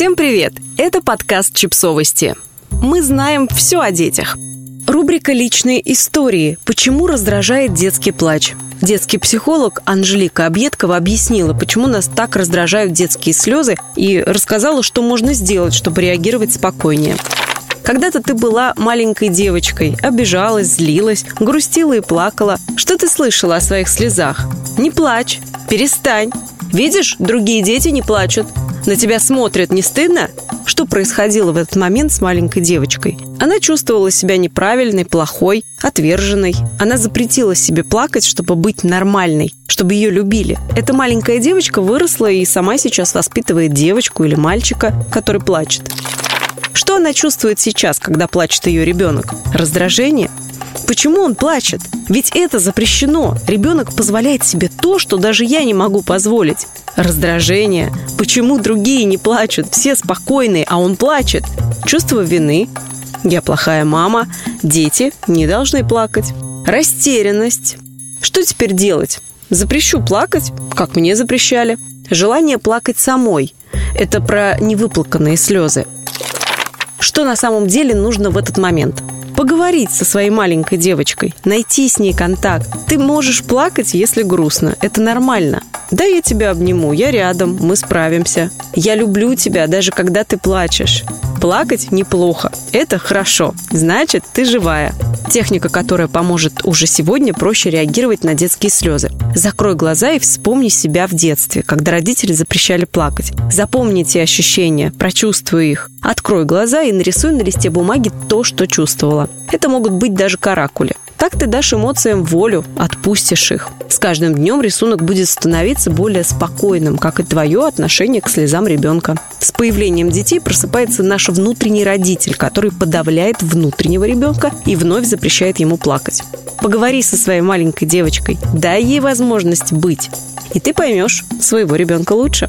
Всем привет! Это подкаст «Чипсовости». Мы знаем все о детях. Рубрика «Личные истории. Почему раздражает детский плач?» Детский психолог Анжелика Объедкова объяснила, почему нас так раздражают детские слезы и рассказала, что можно сделать, чтобы реагировать спокойнее. Когда-то ты была маленькой девочкой, обижалась, злилась, грустила и плакала. Что ты слышала о своих слезах? Не плачь, перестань. Видишь, другие дети не плачут. На тебя смотрят, не стыдно? Что происходило в этот момент с маленькой девочкой? Она чувствовала себя неправильной, плохой, отверженной. Она запретила себе плакать, чтобы быть нормальной, чтобы ее любили. Эта маленькая девочка выросла и сама сейчас воспитывает девочку или мальчика, который плачет. Что она чувствует сейчас, когда плачет ее ребенок? Раздражение? Почему он плачет? Ведь это запрещено. Ребенок позволяет себе то, что даже я не могу позволить. Раздражение. Почему другие не плачут? Все спокойные, а он плачет. Чувство вины. Я плохая мама. Дети не должны плакать. Растерянность. Что теперь делать? Запрещу плакать, как мне запрещали. Желание плакать самой. Это про невыплаканные слезы. Что на самом деле нужно в этот момент? Поговорить со своей маленькой девочкой, найти с ней контакт. Ты можешь плакать, если грустно. Это нормально. Да, я тебя обниму, я рядом, мы справимся. Я люблю тебя, даже когда ты плачешь. Плакать неплохо. Это хорошо. Значит, ты живая. Техника, которая поможет уже сегодня проще реагировать на детские слезы. Закрой глаза и вспомни себя в детстве, когда родители запрещали плакать. Запомни те ощущения, прочувствуй их. Открой глаза и нарисуй на листе бумаги то, что чувствовала. Это могут быть даже каракули. Так ты дашь эмоциям волю, отпустишь их. С каждым днем рисунок будет становиться более спокойным, как и твое отношение к слезам ребенка. С появлением детей просыпается наш внутренний родитель, который подавляет внутреннего ребенка и вновь запрещает ему плакать. Поговори со своей маленькой девочкой, дай ей возможность быть, и ты поймешь своего ребенка лучше.